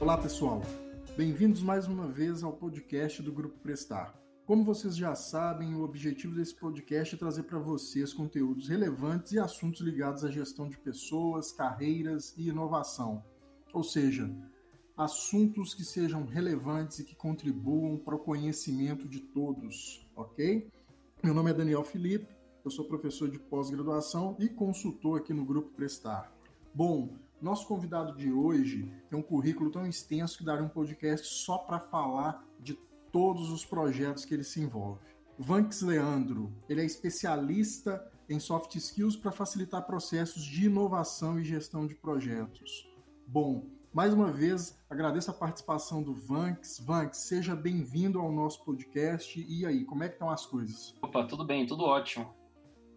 Olá, pessoal. Bem-vindos mais uma vez ao podcast do Grupo Prestar. Como vocês já sabem, o objetivo desse podcast é trazer para vocês conteúdos relevantes e assuntos ligados à gestão de pessoas, carreiras e inovação. Ou seja, assuntos que sejam relevantes e que contribuam para o conhecimento de todos, ok? Meu nome é Daniel Felipe, eu sou professor de pós-graduação e consultor aqui no Grupo Prestar. Bom, nosso convidado de hoje tem um currículo tão extenso que daria um podcast só para falar de todos os projetos que ele se envolve. Vanks Leandro, ele é especialista em soft skills para facilitar processos de inovação e gestão de projetos. Bom, mais uma vez, agradeço a participação do Vanks. Vanks, seja bem-vindo ao nosso podcast. E aí, como é que estão as coisas? Opa, tudo bem, tudo ótimo.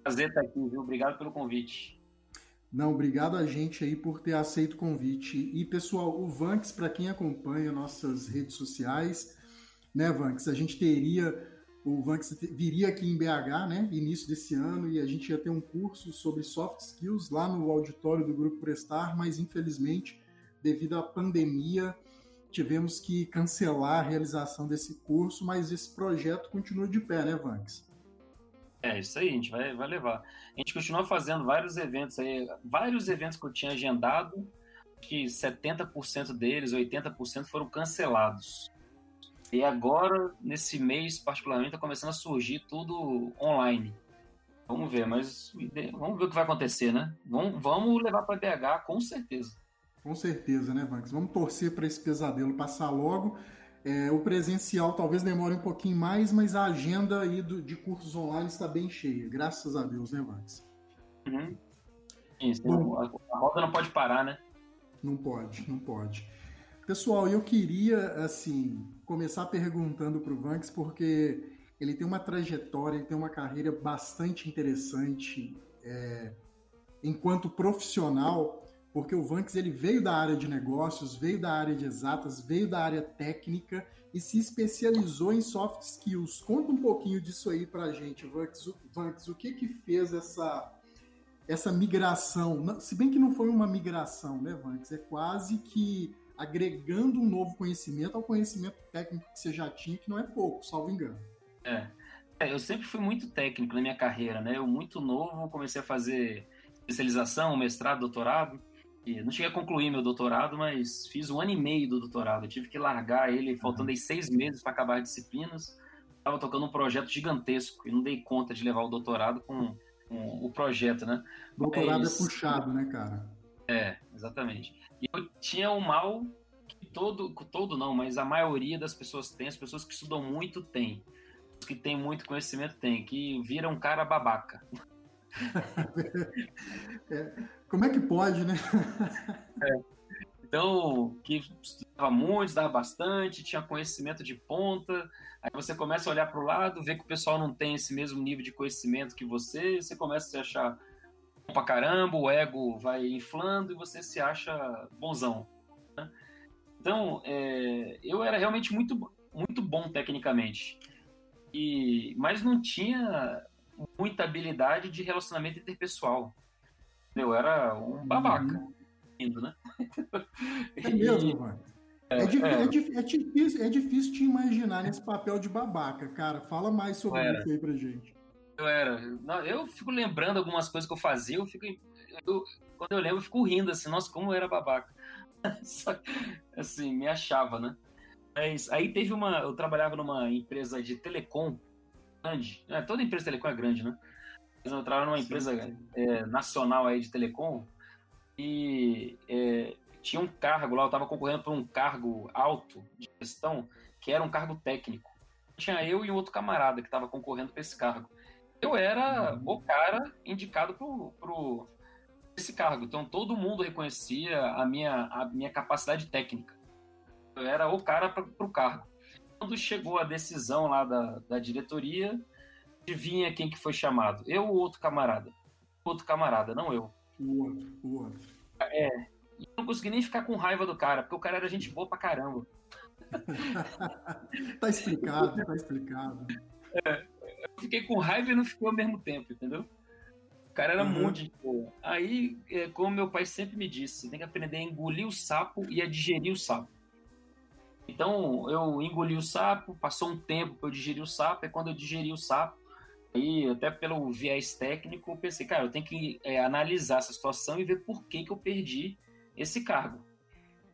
Prazer estar aqui, viu? Obrigado pelo convite. Não, obrigado a gente aí por ter aceito o convite. E pessoal, o Vanks, para quem acompanha nossas redes sociais, né, Vanks, a gente teria o Vanks viria aqui em BH, né, início desse ano, e a gente ia ter um curso sobre soft skills lá no auditório do Grupo Prestar, mas infelizmente, devido à pandemia, tivemos que cancelar a realização desse curso, mas esse projeto continua de pé, né, Vanks? É, isso aí, a gente vai, vai levar. A gente continua fazendo vários eventos aí, vários eventos que eu tinha agendado, que 70% deles, 80% foram cancelados. E agora, nesse mês particularmente, está começando a surgir tudo online. Vamos ver, mas vamos ver o que vai acontecer, né? Vamos, vamos levar para BH, com certeza. Com certeza, né, Vanks? Vamos torcer para esse pesadelo passar logo. É, o presencial talvez demore um pouquinho mais, mas a agenda aí do, de cursos online está bem cheia, graças a Deus, né, Max? Uhum. Isso, Bom, a roda não pode parar, né? Não pode, não pode. Pessoal, eu queria, assim, começar perguntando para o Vanks, porque ele tem uma trajetória, ele tem uma carreira bastante interessante é, enquanto profissional porque o Vanks ele veio da área de negócios, veio da área de exatas, veio da área técnica e se especializou em soft skills. Conta um pouquinho disso aí pra gente, Vanks. Vanks o que que fez essa essa migração? Se bem que não foi uma migração, né, Vanks? É quase que agregando um novo conhecimento ao conhecimento técnico que você já tinha, que não é pouco, salvo engano. É. é eu sempre fui muito técnico na minha carreira, né? Eu muito novo comecei a fazer especialização, mestrado, doutorado não cheguei a concluir meu doutorado, mas fiz um ano e meio do doutorado. Eu tive que largar ele, faltando aí seis meses para acabar as disciplinas. Estava tocando um projeto gigantesco e não dei conta de levar o doutorado com, com o projeto, né? Doutorado mas, é puxado, né, cara? É, exatamente. E eu tinha o mal que todo, todo não, mas a maioria das pessoas tem, as pessoas que estudam muito têm. Os que têm muito conhecimento têm, que viram um cara babaca. É, como é que pode, né? é. Então, que estudava muito, estudava bastante, tinha conhecimento de ponta. Aí você começa a olhar para o lado, vê que o pessoal não tem esse mesmo nível de conhecimento que você, você começa a se achar pra caramba, o ego vai inflando e você se acha bonzão. Né? Então, é, eu era realmente muito, muito bom tecnicamente. E, mas não tinha muita habilidade de relacionamento interpessoal. Eu era um babaca. Uhum. Indo, né? É mesmo, mano. É, é, é, é, difícil, é difícil te imaginar nesse papel de babaca, cara. Fala mais sobre isso aí pra gente. Eu era. Eu fico lembrando algumas coisas que eu fazia, eu fico. Eu, quando eu lembro, eu fico rindo assim, nossa, como eu era babaca. Só, assim, me achava, né? Mas aí teve uma. Eu trabalhava numa empresa de telecom grande. É, toda empresa de telecom é grande, né? Mas eu trabalhava numa empresa é, nacional aí de telecom e é, tinha um cargo lá, eu estava concorrendo por um cargo alto de gestão, que era um cargo técnico. Tinha eu e um outro camarada que estava concorrendo para esse cargo. Eu era uhum. o cara indicado pro, pro esse cargo. Então todo mundo reconhecia a minha, a minha capacidade técnica. Eu era o cara para o cargo. Quando chegou a decisão lá da, da diretoria, adivinha quem que foi chamado? Eu ou outro camarada? Outro camarada, não eu. O outro, o outro. É. E eu não consegui nem ficar com raiva do cara, porque o cara era gente boa pra caramba. tá explicado, tá explicado. É, eu fiquei com raiva e não fiquei ao mesmo tempo, entendeu? cara era uhum. muito de boa. Aí, é, como meu pai sempre me disse, tem que aprender a engolir o sapo e a digerir o sapo. Então, eu engoli o sapo, passou um tempo para eu digerir o sapo, e quando eu digeri o sapo, aí, até pelo viés técnico, eu pensei, cara, eu tenho que é, analisar essa situação e ver por que, que eu perdi esse cargo,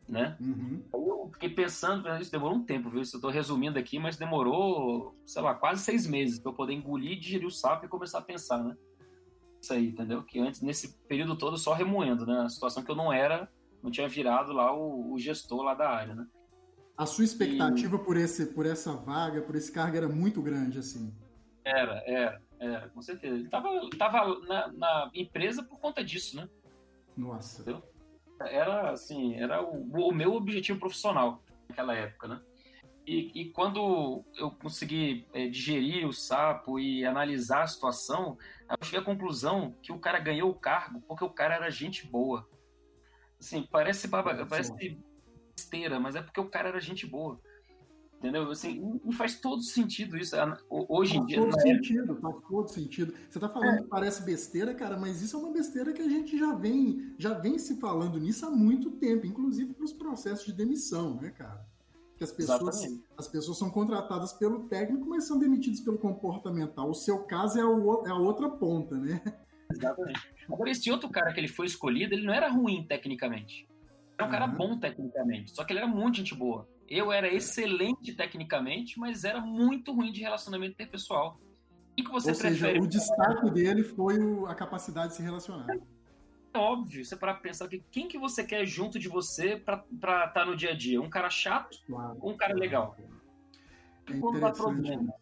né? Uhum. Eu fiquei pensando, isso demorou um tempo, viu? Isso eu estou resumindo aqui, mas demorou, sei lá, quase seis meses para eu poder engolir, digerir o sapo e começar a pensar, né? Isso aí, entendeu? Que antes, nesse período todo, só remoendo, né? A situação que eu não era, não tinha virado lá o, o gestor lá da área, né? A sua expectativa e... por, esse, por essa vaga, por esse cargo era muito grande, assim? Era, era, era, com certeza. Ele estava tava na, na, empresa por conta disso, né? Nossa. Entendeu? Era, assim, era o, o meu objetivo profissional naquela época, né? E, e, quando eu consegui é, digerir o sapo e analisar a situação, eu cheguei à conclusão que o cara ganhou o cargo porque o cara era gente boa. Assim, parece, baba, parece besteira, mas é porque o cara era gente boa. Entendeu? Assim, e faz todo sentido isso. Hoje em dia. Faz todo sentido, faz todo sentido. Você está falando é. que parece besteira, cara, mas isso é uma besteira que a gente já vem, já vem se falando nisso há muito tempo, inclusive para os processos de demissão, né, cara? Que as pessoas, as pessoas são contratadas pelo técnico, mas são demitidas pelo comportamental. O seu caso é, o, é a outra ponta, né? Exatamente. Agora, esse outro cara que ele foi escolhido, ele não era ruim tecnicamente. Era um cara uhum. bom tecnicamente, só que ele era muito gente boa. Eu era excelente tecnicamente, mas era muito ruim de relacionamento interpessoal. O que, você Ou prefere? Seja, o destaque dele foi a capacidade de se relacionar. É óbvio, você para pensar que quem que você quer junto de você para estar tá no dia a dia? Um cara chato claro. ou um cara legal? É quando dá problema,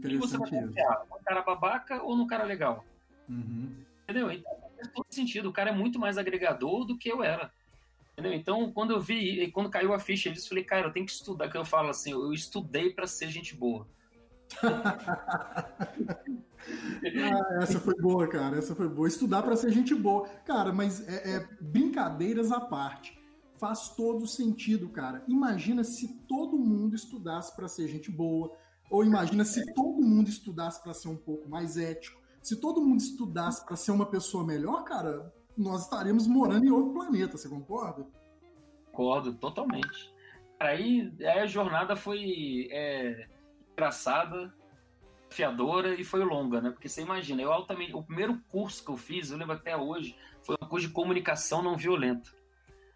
quem você vai confiar? Um cara babaca ou no cara legal? Uhum. Entendeu? Então faz todo sentido. O cara é muito mais agregador do que eu era. Entendeu? Então, quando eu vi, quando caiu a ficha disso, eu falei, cara, eu tenho que estudar, que eu falo assim, eu estudei para ser gente boa. ah, essa foi boa, cara. Essa foi boa. Estudar para ser gente boa. Cara, mas é, é, brincadeiras à parte. Faz todo sentido, cara. Imagina se todo mundo estudasse para ser gente boa. Ou imagina se todo mundo estudasse para ser um pouco mais ético. Se todo mundo estudasse para ser uma pessoa melhor, cara, nós estaremos morando em outro planeta, você concorda? Concordo, totalmente. Aí, aí a jornada foi é, engraçada, fiadora e foi longa, né? Porque você imagina, eu altamente. O primeiro curso que eu fiz, eu lembro até hoje, foi um curso de comunicação não violenta.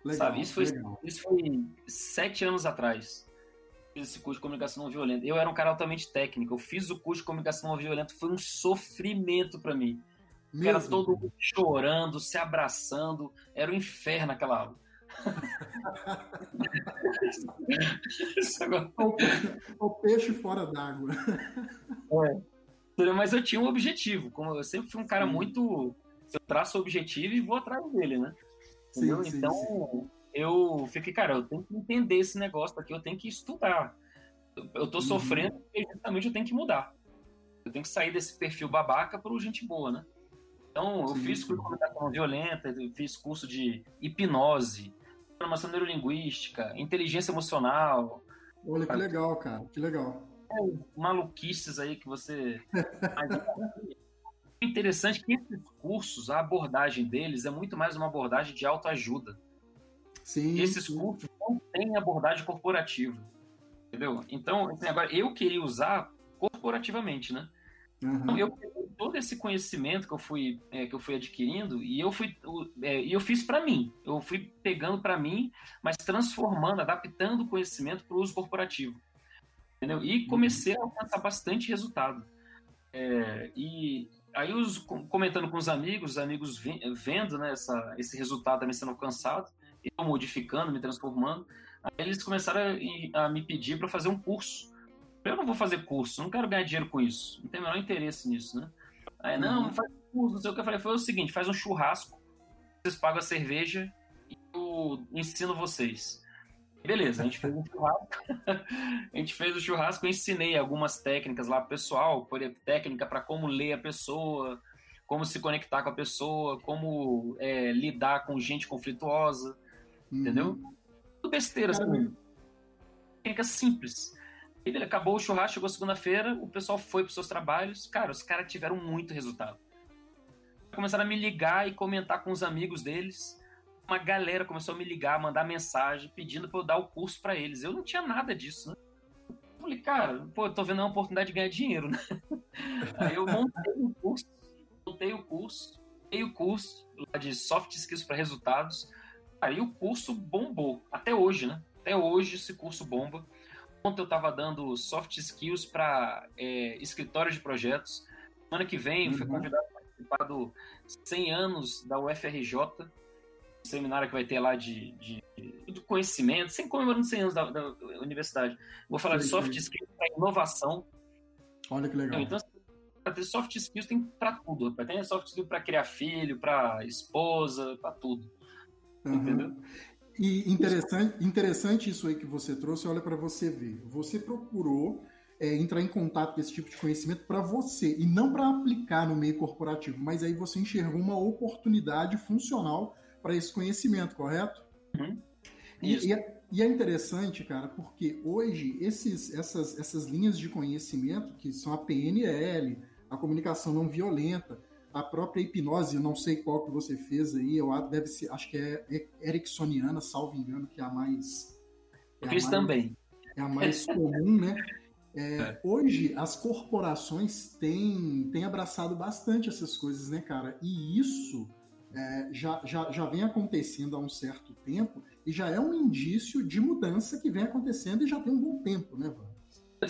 Legal, sabe? Isso foi, isso foi sete anos atrás. Fiz esse curso de comunicação não violenta. Eu era um cara altamente técnico. Eu fiz o curso de comunicação não violenta, foi um sofrimento para mim. Mesmo? Era todo mundo chorando, se abraçando. Era o um inferno aquela aula. o peixe fora d'água. É. Mas eu tinha um objetivo. Como eu sempre fui um cara Sim. muito. Eu traço o objetivo e vou atrás dele, né? Sim, sim, então, eu fiquei, cara, eu tenho que entender esse negócio aqui, eu tenho que estudar. Eu tô uhum. sofrendo e justamente eu tenho que mudar. Eu tenho que sair desse perfil babaca para o gente boa, né? Então, eu sim, fiz curso de comunicação violenta, fiz curso de hipnose, programação neurolinguística, inteligência emocional. Olha que legal, cara, que legal. É, maluquices aí que você. interessante é que esses cursos, a abordagem deles é muito mais uma abordagem de autoajuda. Sim. Esses sim. cursos não têm abordagem corporativa. Entendeu? Então, assim, agora eu queria usar corporativamente, né? Uhum. Eu peguei todo esse conhecimento que eu fui, é, que eu fui adquirindo e eu fui é, eu fiz para mim. Eu fui pegando para mim, mas transformando, adaptando o conhecimento para o uso corporativo. Entendeu? E uhum. comecei a alcançar bastante resultado. É, e aí, os, comentando com os amigos, os amigos vendo né, essa, esse resultado também sendo alcançado, eu modificando, me transformando, aí eles começaram a, a me pedir para fazer um curso eu não vou fazer curso, não quero ganhar dinheiro com isso. Não tenho o menor interesse nisso, né? Aí, não, não faz curso, não sei o que eu falei. Foi o seguinte, faz um churrasco, vocês pagam a cerveja e eu ensino vocês. Beleza, a gente fez um churrasco. a gente fez o churrasco, eu ensinei algumas técnicas lá pro pessoal, por técnica para como ler a pessoa, como se conectar com a pessoa, como é, lidar com gente conflituosa, uhum. entendeu? Tudo besteira, assim. Técnica simples. Ele acabou o churrasco, chegou segunda-feira, o pessoal foi para seus trabalhos. Cara, os caras tiveram muito resultado. começaram a me ligar e comentar com os amigos deles. Uma galera começou a me ligar, mandar mensagem pedindo para eu dar o curso para eles. Eu não tinha nada disso, né? Eu falei, cara, pô, tô vendo uma oportunidade de ganhar dinheiro, né? Aí eu montei o curso, montei o curso, montei o curso lá de soft skills para resultados. Aí o curso bombou, até hoje, né? Até hoje esse curso bomba. Ontem eu estava dando soft skills para é, escritórios de projetos. Semana que vem uhum. fui convidado a participar do 100 anos da UFRJ, um seminário que vai ter lá de, de, de conhecimento, sem comemorando 100 anos da, da universidade. Vou falar sim, de soft sim. skills para inovação. Olha que legal. Então, para ter soft skills tem para tudo. Tem soft skills para criar filho, para esposa, para tudo. Uhum. Entendeu? E interessante, interessante isso aí que você trouxe, olha para você ver. Você procurou é, entrar em contato com esse tipo de conhecimento para você e não para aplicar no meio corporativo, mas aí você enxergou uma oportunidade funcional para esse conhecimento, correto? Uhum. E, e, é, e, é, interessante, cara, porque hoje esses, essas, essas linhas de conhecimento, que são a PNL, a comunicação não violenta, a própria hipnose, não sei qual que você fez aí, eu deve ser, acho que é ericksoniana, salvo engano, que é a mais. É fiz também. É a mais comum, né? É, é. Hoje, as corporações têm, têm abraçado bastante essas coisas, né, cara? E isso é, já, já, já vem acontecendo há um certo tempo e já é um indício de mudança que vem acontecendo e já tem um bom tempo, né, Vamos?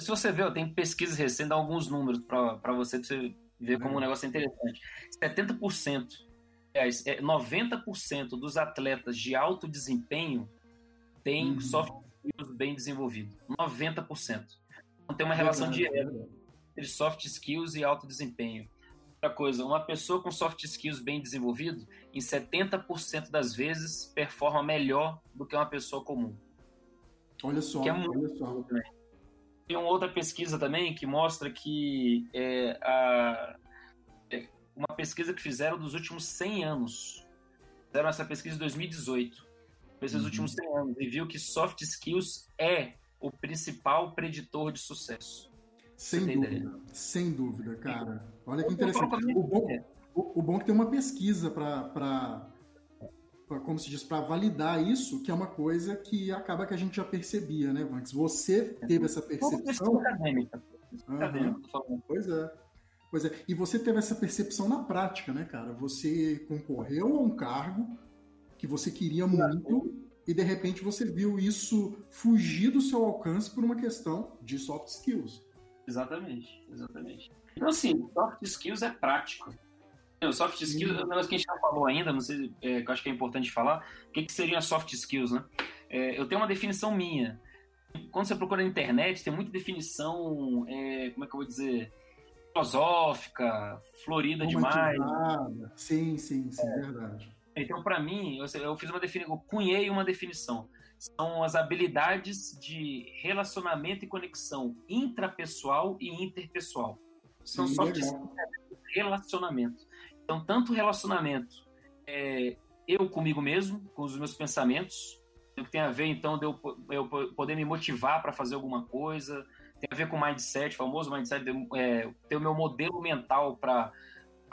Se você ver, eu tenho pesquisas recentes, alguns números para você, pra você ver como um negócio é interessante. 70%, aliás, 90% é, dos atletas de alto desempenho têm uhum. soft skills bem desenvolvido. 90%. Então tem uma relação direta entre soft skills e alto desempenho. Outra coisa, uma pessoa com soft skills bem desenvolvido, em 70% das vezes, performa melhor do que uma pessoa comum. Olha só, que é muito olha só. Também. Tem uma outra pesquisa também que mostra que é, a, é uma pesquisa que fizeram dos últimos 100 anos. Fizeram essa pesquisa em 2018. Esses uhum. últimos 100 anos. E viu que soft skills é o principal preditor de sucesso. Sem dúvida. Sem dúvida, cara. Olha que interessante. O bom, o, o bom é que tem uma pesquisa para como se diz, para validar isso, que é uma coisa que acaba que a gente já percebia, né, Vanks? Você teve essa percepção. acadêmica. Uhum. Pois é. Pois é. E você teve essa percepção na prática, né, cara? Você concorreu a um cargo que você queria muito e de repente você viu isso fugir do seu alcance por uma questão de soft skills. Exatamente, exatamente. Então, assim, soft skills é prático. O soft skills, é um negócio que a gente não falou ainda, não sei, é, que eu acho que é importante falar. O que, que seriam soft skills, né? É, eu tenho uma definição minha. Quando você procura na internet, tem muita definição, é, como é que eu vou dizer, filosófica, florida demais. Sim, sim, sim, é. verdade. Então, para mim, eu, eu, fiz uma definição, eu cunhei uma definição. São as habilidades de relacionamento e conexão intrapessoal e interpessoal. São soft skills relacionamento. Então, tanto relacionamento é, eu comigo mesmo, com os meus pensamentos, que tem a ver, então, de eu, eu poder me motivar para fazer alguma coisa, tem a ver com mindset, famoso mindset, de, é, ter o meu modelo mental para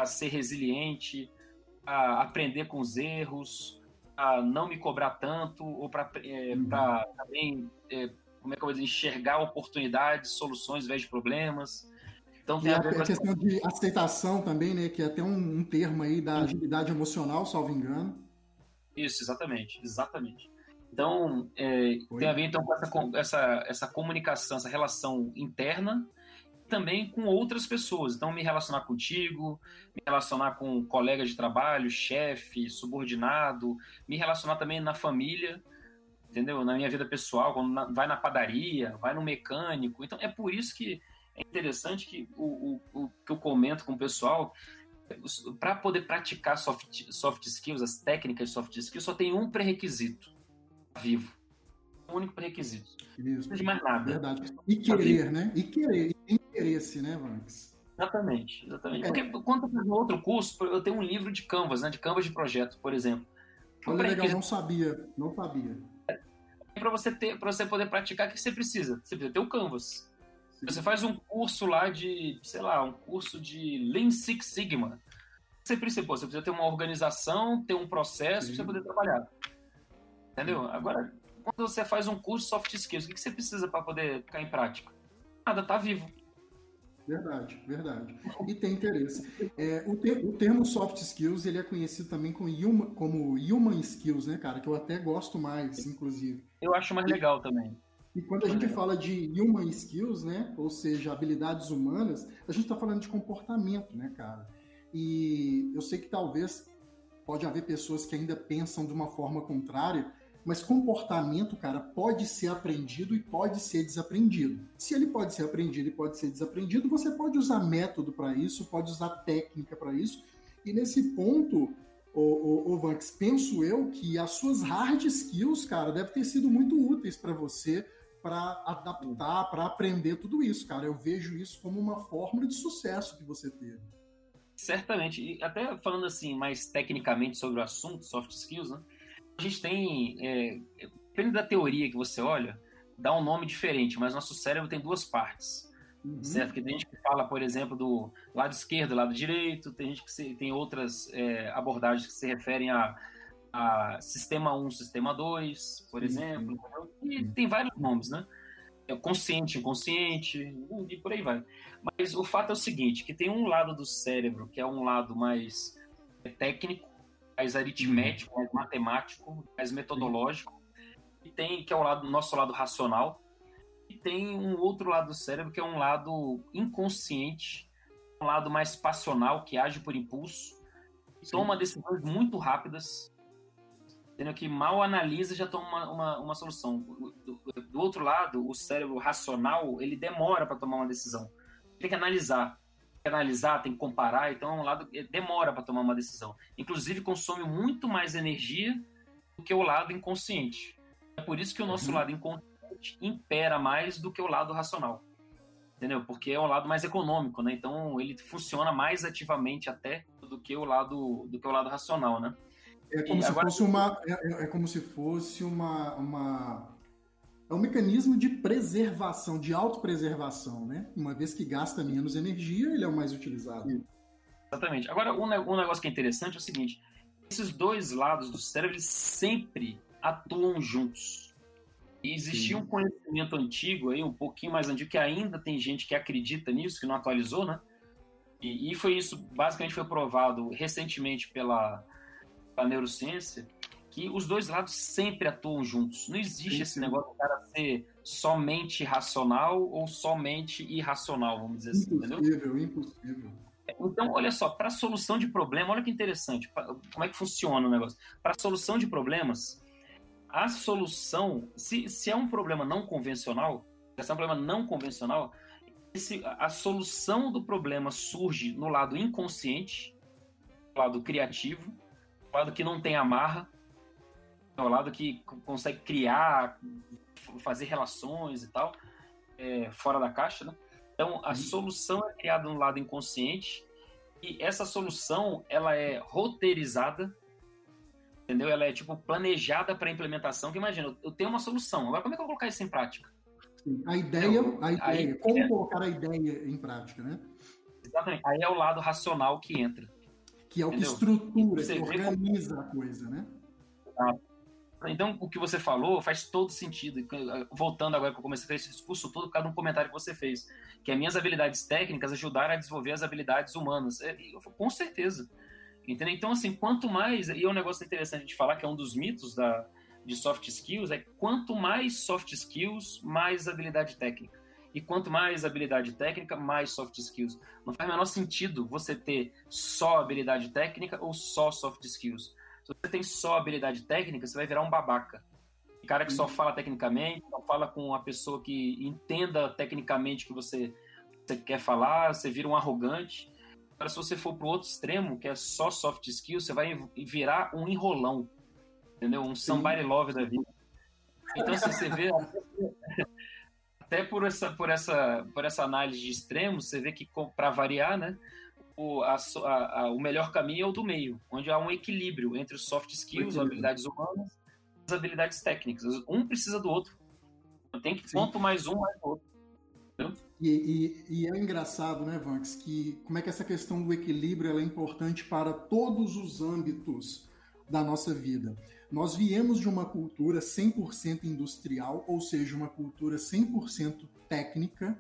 ser resiliente, a aprender com os erros, a não me cobrar tanto, ou para é, uhum. também, é, como é que eu vou dizer, enxergar oportunidades, soluções ao invés de problemas. Então tem e a, a, a questão de aceitação também, né? Que é até um, um termo aí da agilidade emocional, salvo engano. Isso, exatamente, exatamente. Então, é, tem a ver então com essa, essa, essa comunicação, essa relação interna também com outras pessoas. Então, me relacionar contigo, me relacionar com colegas de trabalho, chefe, subordinado, me relacionar também na família, entendeu? Na minha vida pessoal, quando na, vai na padaria, vai no mecânico. Então, é por isso que é interessante que o, o, o que eu comento com o pessoal, para poder praticar soft, soft skills, as técnicas de soft skills, só tem um pré-requisito: vivo. Um único pré-requisito. Não precisa de mais nada. Verdade. E querer, né? E querer. E interesse, né, Vanks? Exatamente, exatamente. É. Porque quando eu fiz no outro curso, eu tenho um livro de Canvas, né? De Canvas de projeto, por exemplo. Olha, legal, não sabia, não sabia. Para você ter, para você poder praticar, o que você precisa? Você precisa ter o Canvas. Você faz um curso lá de, sei lá, um curso de Lean Six Sigma. Você precisa, você precisa ter uma organização, ter um processo para você poder trabalhar. Entendeu? Agora, quando você faz um curso soft skills, o que você precisa para poder ficar em prática? Nada, tá vivo. Verdade, verdade. E tem interesse. É, o, ter, o, termo soft skills ele é conhecido também como human, como human skills, né, cara? Que eu até gosto mais, inclusive. Eu acho mais legal também. E quando a gente fala de human skills, né, ou seja, habilidades humanas, a gente está falando de comportamento, né, cara? E eu sei que talvez pode haver pessoas que ainda pensam de uma forma contrária, mas comportamento, cara, pode ser aprendido e pode ser desaprendido. Se ele pode ser aprendido e pode ser desaprendido, você pode usar método para isso, pode usar técnica para isso. E nesse ponto, o, Vanks, penso eu que as suas hard skills, cara, devem ter sido muito úteis para você para adaptar, para aprender tudo isso, cara. Eu vejo isso como uma fórmula de sucesso que você teve. Certamente. E até falando assim mais tecnicamente sobre o assunto, soft skills, né? A gente tem, é, depende da teoria que você olha, dá um nome diferente, mas nosso cérebro tem duas partes. Uhum. Certo? Que tem gente que fala, por exemplo, do lado esquerdo, lado direito, tem gente que se, tem outras é, abordagens que se referem a, a sistema 1, sistema 2, por exemplo. E tem vários nomes, né? É consciente, inconsciente, e por aí vai. Mas o fato é o seguinte, que tem um lado do cérebro que é um lado mais técnico, mais aritmético, mais matemático, mais metodológico, e tem que é o lado nosso lado racional, e tem um outro lado do cérebro que é um lado inconsciente, um lado mais passional que age por impulso, Sim. toma decisões muito rápidas, entendeu? que mal analisa já toma uma, uma, uma solução. Do, do, outro lado, o cérebro racional ele demora para tomar uma decisão, tem que analisar que analisar, tem que comparar, então é um lado que demora para tomar uma decisão. Inclusive consome muito mais energia do que o lado inconsciente. É por isso que o nosso uhum. lado inconsciente impera mais do que o lado racional. Entendeu? Porque é um lado mais econômico, né? Então ele funciona mais ativamente até do que o lado do que o lado racional, né? É como e se agora... fosse uma é, é, como se fosse uma, uma é um mecanismo de preservação, de autopreservação, né? Uma vez que gasta menos energia, ele é o mais utilizado. Exatamente. Agora, um, um negócio que é interessante é o seguinte: esses dois lados do cérebro sempre atuam juntos. E existia Sim. um conhecimento antigo, aí, um pouquinho mais antigo, que ainda tem gente que acredita nisso, que não atualizou, né? E, e foi isso, basicamente, foi provado recentemente pela, pela neurociência, que os dois lados sempre atuam juntos. Não existe sim, esse sim. negócio do cara ser somente racional ou somente irracional, vamos dizer assim, impossível, entendeu? Impossível, Então, olha só, para solução de problema, olha que interessante, como é que funciona o negócio. Para solução de problemas, a solução, se, se é um problema não convencional, se é um problema não convencional, esse, a solução do problema surge no lado inconsciente, no lado criativo, no lado que não tem amarra, ao lado que consegue criar, fazer relações e tal, é, fora da caixa, né? Então, a uhum. solução é criada no lado inconsciente e essa solução, ela é roteirizada, entendeu? Ela é, tipo, planejada para implementação, que imagina, eu tenho uma solução, agora como é que eu vou colocar isso em prática? A ideia, a ideia, como é... colocar a ideia em prática, né? Exatamente, aí é o lado racional que entra. Que é o entendeu? que estrutura, que organiza como... a coisa, né? Exato. Então, o que você falou faz todo sentido. Voltando agora que eu comecei a esse discurso todo, por causa de um comentário que você fez, que as minhas habilidades técnicas ajudaram a desenvolver as habilidades humanas. É, com certeza. Entendeu? Então, assim, quanto mais. E é um negócio interessante de falar, que é um dos mitos da, de soft skills, é quanto mais soft skills, mais habilidade técnica. E quanto mais habilidade técnica, mais soft skills. Não faz o menor sentido você ter só habilidade técnica ou só soft skills se você tem só habilidade técnica, você vai virar um babaca. O cara que só fala tecnicamente, só fala com uma pessoa que entenda tecnicamente o que você, você quer falar, você vira um arrogante. Agora, se você for pro outro extremo, que é só soft skills, você vai virar um enrolão. Entendeu? Um somebody love da vida. Então, se você vê. Até por essa, por, essa, por essa análise de extremos, você vê que, para variar, né? o, a, a, o melhor caminho é o do meio, onde há um equilíbrio entre os soft skills, habilidades humanas e as habilidades técnicas. Um precisa do outro. Tem que, quanto mais um, mais outro. Entendeu? E, e, e, é engraçado, né, Vanks, que como é que essa questão do equilíbrio é importante para todos os âmbitos da nossa vida. Nós viemos de uma cultura 100% industrial, ou seja, uma cultura 100% técnica.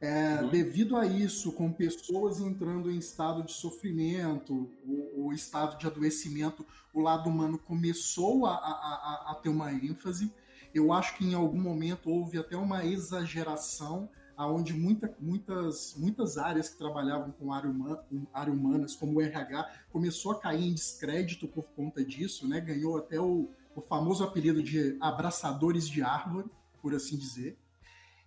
É, uhum. Devido a isso, com pessoas entrando em estado de sofrimento, o, o estado de adoecimento, o lado humano começou a, a, a, ter uma ênfase. Eu acho que em algum momento houve até uma exageração aonde muita, muitas, muitas áreas que trabalhavam com área, humana, com área humanas, como o RH, começou a cair em descrédito por conta disso, né? ganhou até o, o famoso apelido de abraçadores de árvore, por assim dizer.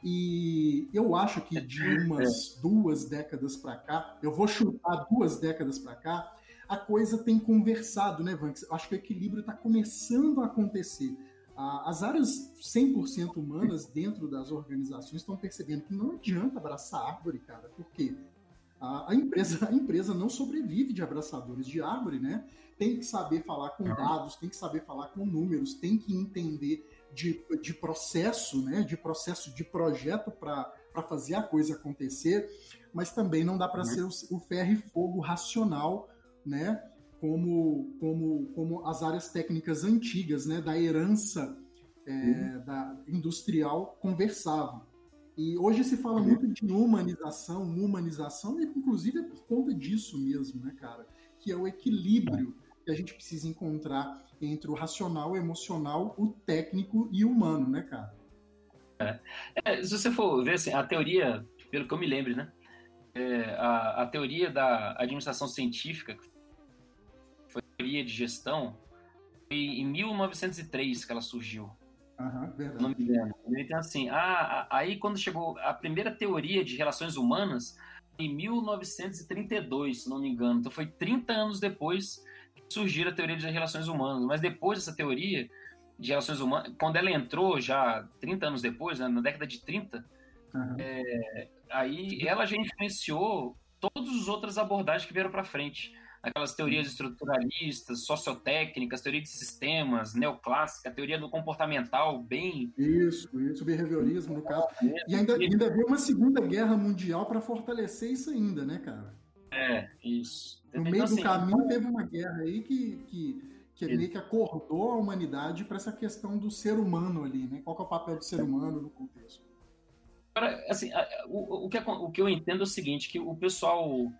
E eu acho que de umas é. duas décadas para cá, eu vou chutar duas décadas para cá, a coisa tem conversado, né, Vanks? Eu acho que o equilíbrio está começando a acontecer. As áreas 100% humanas dentro das organizações estão percebendo que não adianta abraçar árvore, cara, porque a, empresa, a empresa não sobrevive de abraçadores de árvore, né? Tem que saber falar com dados, tem que saber falar com números, tem que entender de, de processo, né? De processo de projeto para fazer a coisa acontecer, mas também não dá para uhum. ser o, o ferro e fogo racional, né? Como, como, como as áreas técnicas antigas, né, da herança é, uhum. da industrial conversavam. E hoje se fala uhum. muito de humanização, humanização, e inclusive é por conta disso mesmo, né, cara? Que é o equilíbrio que a gente precisa encontrar entre o racional, o emocional, o técnico e o humano, né, cara? É. É, se você for ver assim, a teoria, pelo que eu me lembro, né? É, a, a teoria da administração científica, teoria de gestão, foi em 1903 que ela surgiu. Uhum, verdade. Não me engano. Então, assim, a, a, aí quando chegou a primeira teoria de relações humanas, em 1932, se não me engano. Então foi 30 anos depois que surgiu a teoria de relações humanas. Mas depois dessa teoria de relações humanas, quando ela entrou já 30 anos depois, né, na década de 30, uhum. é, aí ela já influenciou todas as outras abordagens que vieram para frente aquelas teorias estruturalistas, sociotécnicas, teoria de sistemas, neoclássica, teoria do comportamental, bem. Isso, isso, behaviorismo, no caso. E ainda, ainda veio uma Segunda Guerra Mundial para fortalecer isso ainda, né, cara? É, isso. No então, meio assim, do caminho teve uma guerra aí que, que, que meio que acordou a humanidade para essa questão do ser humano ali, né? Qual é o papel do ser humano no contexto? Agora, assim, o, o, que, o que eu entendo é o seguinte, que o pessoal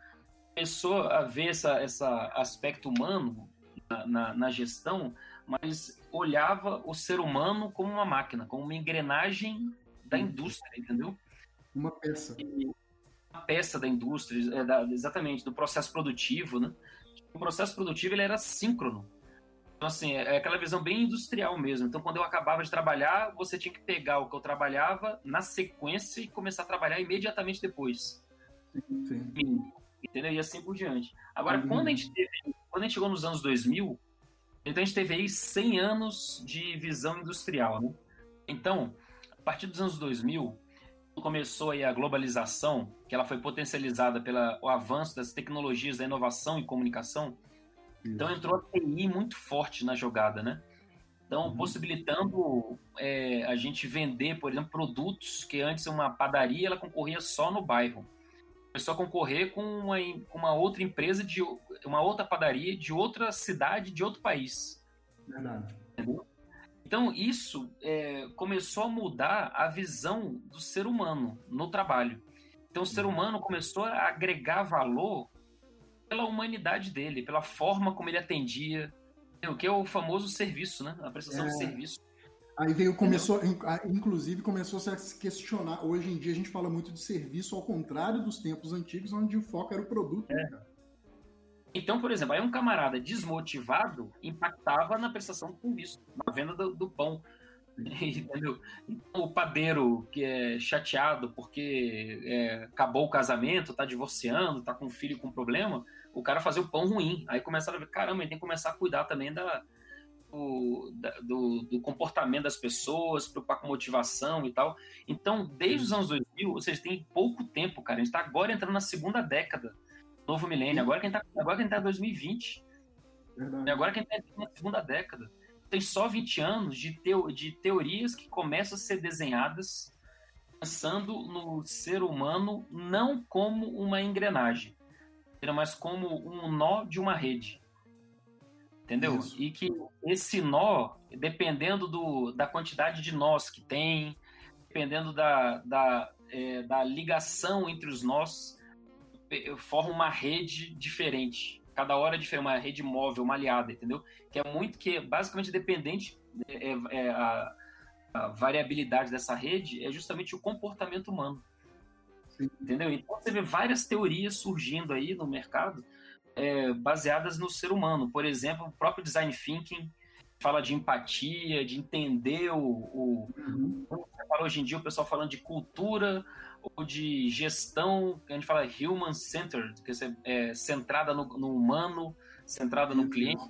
começou a ver essa, essa aspecto humano na, na, na, gestão, mas olhava o ser humano como uma máquina, como uma engrenagem da uhum. indústria, entendeu? Uma peça. E uma peça da indústria, é, da, exatamente, do processo produtivo, né? O processo produtivo ele era síncrono. Então, assim, é, é aquela visão bem industrial mesmo. Então, quando eu acabava de trabalhar, você tinha que pegar o que eu trabalhava na sequência e começar a trabalhar imediatamente depois. Sim, sim entendeu? E assim por diante. Agora, uhum. quando, a gente teve, quando a gente chegou nos anos 2000, então a gente teve aí 100 anos de visão industrial, né? Então, a partir dos anos 2000, começou aí a globalização, que ela foi potencializada pelo avanço das tecnologias da inovação e comunicação, então entrou a TI muito forte na jogada, né? Então, uhum. possibilitando é, a gente vender, por exemplo, produtos que antes uma padaria ela concorria só no bairro começou a concorrer com uma, uma outra empresa de uma outra padaria de outra cidade de outro país. Verdade. Entendeu? Então isso é, começou a mudar a visão do ser humano no trabalho. Então o ser uhum. humano começou a agregar valor pela humanidade dele, pela forma como ele atendia, o que é o famoso serviço, né? A prestação é. de serviço. Aí veio, começou, inclusive começou -se a se questionar. Hoje em dia a gente fala muito de serviço, ao contrário dos tempos antigos, onde o foco era o produto. Né, é. Né, então, por exemplo, aí um camarada desmotivado impactava na prestação do serviço, na venda do, do pão. Entendeu? Então, o padeiro que é chateado porque é, acabou o casamento, tá divorciando, tá com um filho com problema, o cara fazia o pão ruim. Aí começaram a ver, caramba, ele tem que começar a cuidar também da, do, do, do, comportamento das pessoas, preocupar com motivação e tal. Então, desde os anos 2000, ou seja, tem pouco tempo, cara. A gente está agora entrando na segunda década, novo milênio. Agora que a gente está agora que a gente tá em 2020. Verdade. E agora que a gente está na segunda década. Tem só 20 anos de, teo, de teorias que começam a ser desenhadas pensando no ser humano não como uma engrenagem, mas como um nó de uma rede. Entendeu? Isso. E que esse nó, dependendo do, da quantidade de nós que tem, dependendo da, da, é, da ligação entre os nós, forma uma rede diferente. Cada hora é diferente, uma rede móvel, uma aliada, entendeu? Que é muito que é basicamente dependente é, é, é a, a, variabilidade dessa rede é justamente o comportamento humano. Sim. Entendeu? Então você vê várias teorias surgindo aí no mercado é, baseadas no ser humano. Por exemplo, o próprio design thinking fala de empatia, de entender o, o uhum. você fala hoje em dia o pessoal falando de cultura ou de gestão, a gente fala human centered, que é, centrada no, no, humano, centrada no cliente.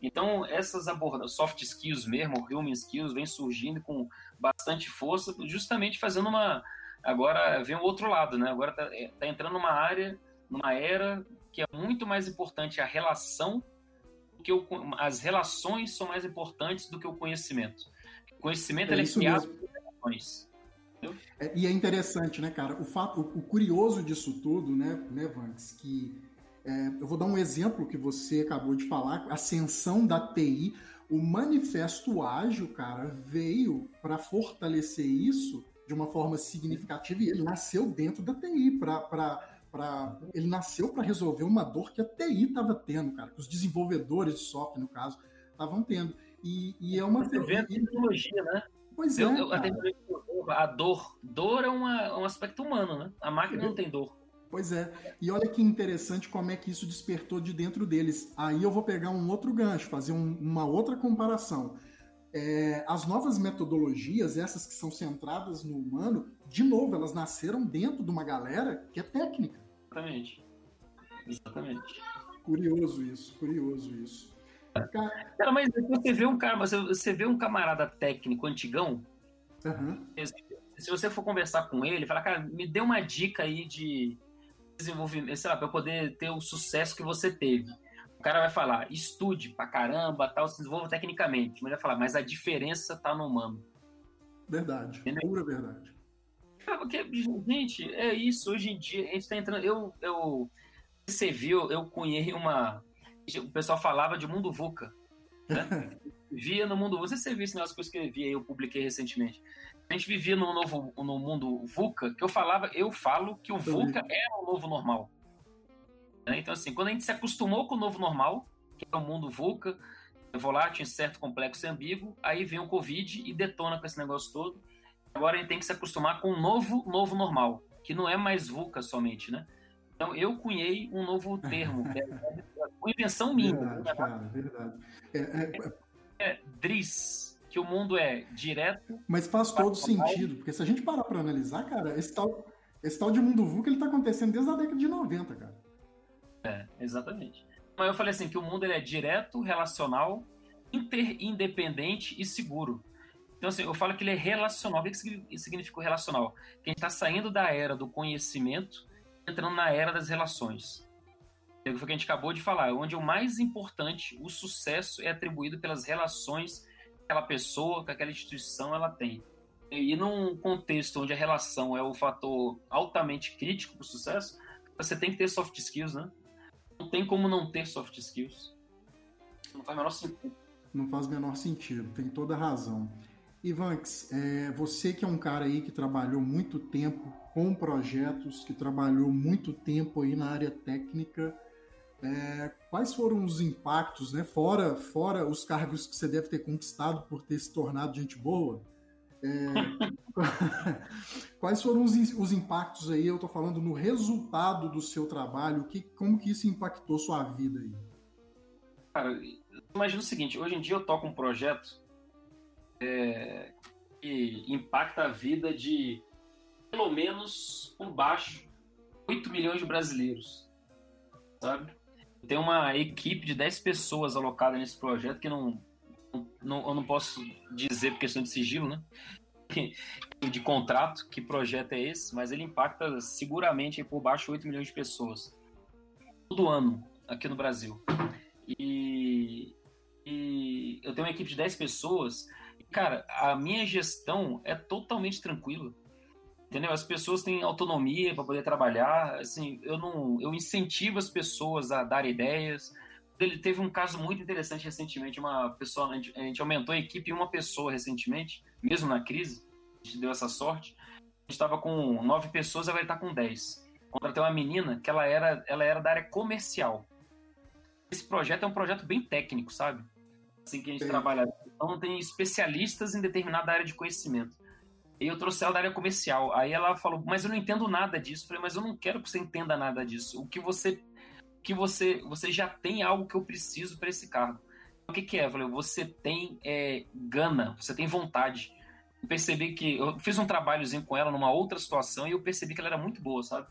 Então, essas abordagens, soft skills mesmo, human skills, vem surgindo com bastante força, justamente fazendo uma. Agora vem o outro lado, né? Agora está é, tá entrando numa área, numa era que é muito mais importante a relação do que o, as relações são mais importantes do que o conhecimento. O conhecimento é, é criado por relações. É, e é interessante, né, cara? O fato, o, o curioso disso tudo, né, né, Vanks, que é, eu vou dar um exemplo que você acabou de falar, ascensão da TI. O manifesto ágil, cara, veio para fortalecer isso de uma forma significativa e ele nasceu dentro da TI para Pra, ele nasceu para resolver uma dor que a TI estava tendo, cara, que os desenvolvedores de software, no caso, estavam tendo. E, e, é uma. Tecnologia, né? Pois é. Eu, a, a, dor. Dor é uma, um aspecto humano, né? A máquina não tem dor. Pois é. E olha que interessante como é que isso despertou de dentro deles. Aí eu vou pegar um outro gancho, fazer um, uma outra comparação. É, as novas metodologias, essas que são centradas no humano, de novo, elas nasceram dentro de uma galera que é técnica. Exatamente. Exatamente. Curioso isso, curioso isso. Cara, mas você vê um cara, você vê um camarada técnico antigão, uhum. se você for conversar com ele, fala, cara, me dê uma dica aí de desenvolvimento, sei lá, para eu poder ter o sucesso que você teve. O cara vai falar, estude pra caramba, tal, se desenvolva tecnicamente. Mas vai falar, mas a diferença tá no humano. Verdade, Entendeu? pura verdade. Porque, gente, é isso. Hoje em dia, a gente tá entrando. Eu, eu, você viu, eu conheci uma o pessoal falava de mundo VUCA. Né? via no mundo. Você, você viu esse negócio que eu escrevi aí, eu publiquei recentemente. A gente vivia no, novo, no mundo VUCA, que eu falava, eu falo que o VUCA era o novo normal. Né? Então, assim, quando a gente se acostumou com o novo normal, que é o mundo VUCA, volátil, incerto, complexo e ambíguo, aí vem o Covid e detona com esse negócio todo. Agora a gente tem que se acostumar com o novo, novo normal, que não é mais VUCA somente, né? Então eu cunhei um novo termo, é uma invenção minha. Verdade, né? cara, verdade. É, é, é, DRIS, que o mundo é direto. Mas faz todo sentido, porque se a gente parar para analisar, cara, esse tal, esse tal de mundo VUCA ele tá acontecendo desde a década de 90, cara. É, exatamente. Mas eu falei assim, que o mundo ele é direto, relacional, interindependente e seguro. Então, assim, eu falo que ele é relacional. O que significa relacional? Que a gente está saindo da era do conhecimento entrando na era das relações. Foi o que a gente acabou de falar, onde o mais importante, o sucesso é atribuído pelas relações que aquela pessoa, que aquela instituição ela tem. E num contexto onde a relação é o fator altamente crítico para o sucesso, você tem que ter soft skills, né? Não tem como não ter soft skills. Não faz o menor sentido. Não faz o menor sentido, tem toda razão. Ivanks, é, você que é um cara aí que trabalhou muito tempo com projetos, que trabalhou muito tempo aí na área técnica. É, quais foram os impactos, né? Fora, fora os cargos que você deve ter conquistado por ter se tornado gente boa. É, quais foram os, os, impactos aí? Eu estou falando no resultado do seu trabalho. Que, como que isso impactou sua vida aí? Cara, imagina o seguinte: hoje em dia eu toco um projeto é, que impacta a vida de pelo menos por baixo 8 milhões de brasileiros, sabe? Tem uma equipe de 10 pessoas alocada nesse projeto que não, não eu não posso dizer por questão de sigilo, né? De contrato, que projeto é esse, mas ele impacta seguramente por baixo 8 milhões de pessoas todo ano aqui no Brasil. E, e eu tenho uma equipe de 10 pessoas. Cara, a minha gestão é totalmente tranquila Entendeu? As pessoas têm autonomia para poder trabalhar. Assim, eu não, eu incentivo as pessoas a dar ideias. Ele teve um caso muito interessante recentemente. Uma pessoa, a gente, a gente aumentou a equipe em uma pessoa recentemente, mesmo na crise. A gente deu essa sorte. A gente estava com nove pessoas, agora está com dez. Contratei uma menina que ela era, ela era da área comercial. Esse projeto é um projeto bem técnico, sabe? Assim que a gente Sim. trabalha. Então tem especialistas em determinada área de conhecimento. E eu trouxe ela da área comercial. Aí ela falou, mas eu não entendo nada disso. Eu falei, mas eu não quero que você entenda nada disso. O que você. que você, você já tem algo que eu preciso para esse cargo. O que, que é? Eu falei, você tem é, gana, você tem vontade. Eu percebi que. Eu fiz um trabalhozinho com ela numa outra situação e eu percebi que ela era muito boa, sabe?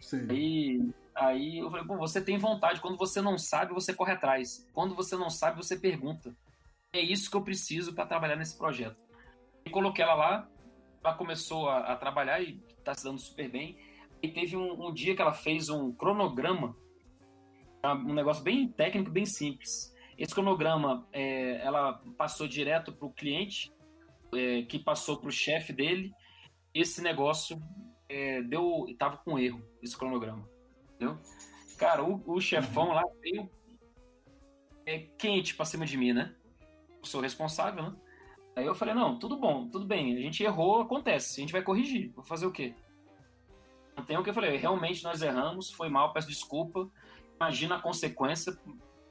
Sim. Aí, aí eu falei, pô, você tem vontade. Quando você não sabe, você corre atrás. Quando você não sabe, você pergunta. É isso que eu preciso para trabalhar nesse projeto. E coloquei ela lá, ela começou a, a trabalhar e está se dando super bem. E teve um, um, dia que ela fez um cronograma, um negócio bem técnico, bem simples. Esse cronograma, é, ela passou direto para o cliente, é, que passou para o chefe dele. Esse negócio é, deu, tava com erro, esse cronograma, entendeu? Cara, o, o chefão lá veio é, quente para cima de mim, né? Sou responsável, né? Aí eu falei, não, tudo bom, tudo bem, a gente errou, acontece, a gente vai corrigir, vou fazer o quê? Não tem o que eu falei, realmente nós erramos, foi mal, peço desculpa, imagina a consequência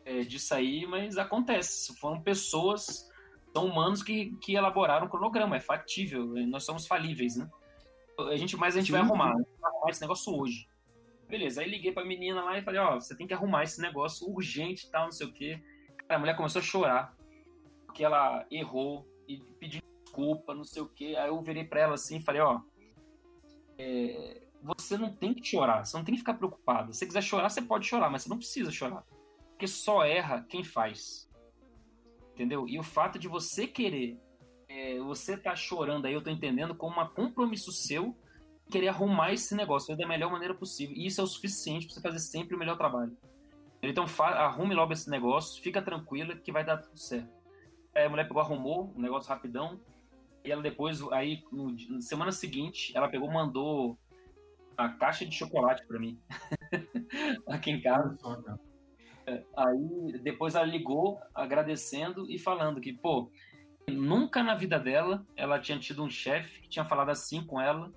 é, disso aí, mas acontece, foram pessoas, são humanos que, que elaboraram o cronograma, é factível, nós somos falíveis, né? A gente, mas a gente Sim. vai arrumar, vai arrumar esse negócio hoje. Beleza, aí liguei pra menina lá e falei, ó, você tem que arrumar esse negócio urgente e tal, não sei o quê. Cara, a mulher começou a chorar, porque ela errou, e pedindo desculpa, não sei o quê. Aí eu virei para ela assim e falei, ó, é, você não tem que chorar, você não tem que ficar preocupado. Se você quiser chorar, você pode chorar, mas você não precisa chorar. Porque só erra quem faz. Entendeu? E o fato de você querer, é, você tá chorando aí, eu tô entendendo, como um compromisso seu querer arrumar esse negócio da melhor maneira possível. E isso é o suficiente para você fazer sempre o melhor trabalho. Então, arrume logo esse negócio, fica tranquila que vai dar tudo certo. Aí a mulher pegou, arrumou um negócio rapidão. E ela depois, aí, no, na semana seguinte, ela pegou mandou a caixa de chocolate para mim. Aqui em casa. É, aí depois ela ligou agradecendo e falando que, pô, nunca na vida dela ela tinha tido um chefe que tinha falado assim com ela,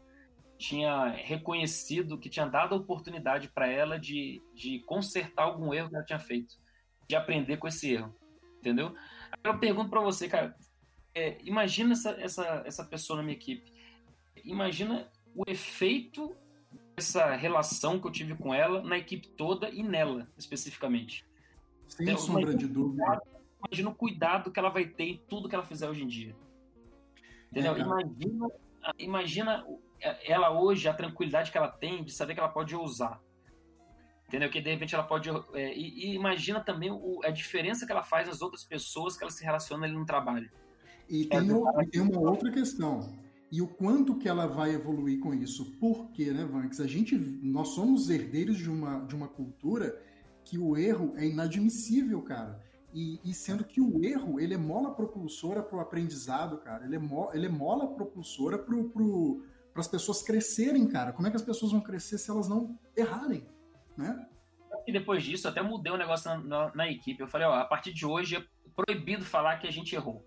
tinha reconhecido, que tinha dado a oportunidade para ela de, de consertar algum erro que ela tinha feito, de aprender com esse erro, entendeu? Eu pergunto para você, cara, é, imagina essa, essa, essa pessoa na minha equipe. Imagina o efeito dessa relação que eu tive com ela na equipe toda e nela, especificamente. Sem então, sombra de dúvida. Imagina o cuidado que ela vai ter em tudo que ela fizer hoje em dia. Entendeu? É, imagina, imagina ela hoje, a tranquilidade que ela tem de saber que ela pode ousar. Entendeu? Que de repente ela pode. É, e, e, imagina também o, a diferença que ela faz nas outras pessoas que ela se relaciona ali no trabalho. E é, tem, o, tem uma outra questão. E o quanto que ela vai evoluir com isso? Por quê, né, Vanks? A gente, nós somos herdeiros de uma, de uma cultura que o erro é inadmissível, cara. E, e sendo que o erro, ele é mola propulsora para o aprendizado, cara. Ele é, mo, ele é mola propulsora para pro, as pessoas crescerem, cara. Como é que as pessoas vão crescer se elas não errarem? Né? E depois disso, até mudei o um negócio na, na, na, equipe. Eu falei, ó, a partir de hoje é proibido falar que a gente errou.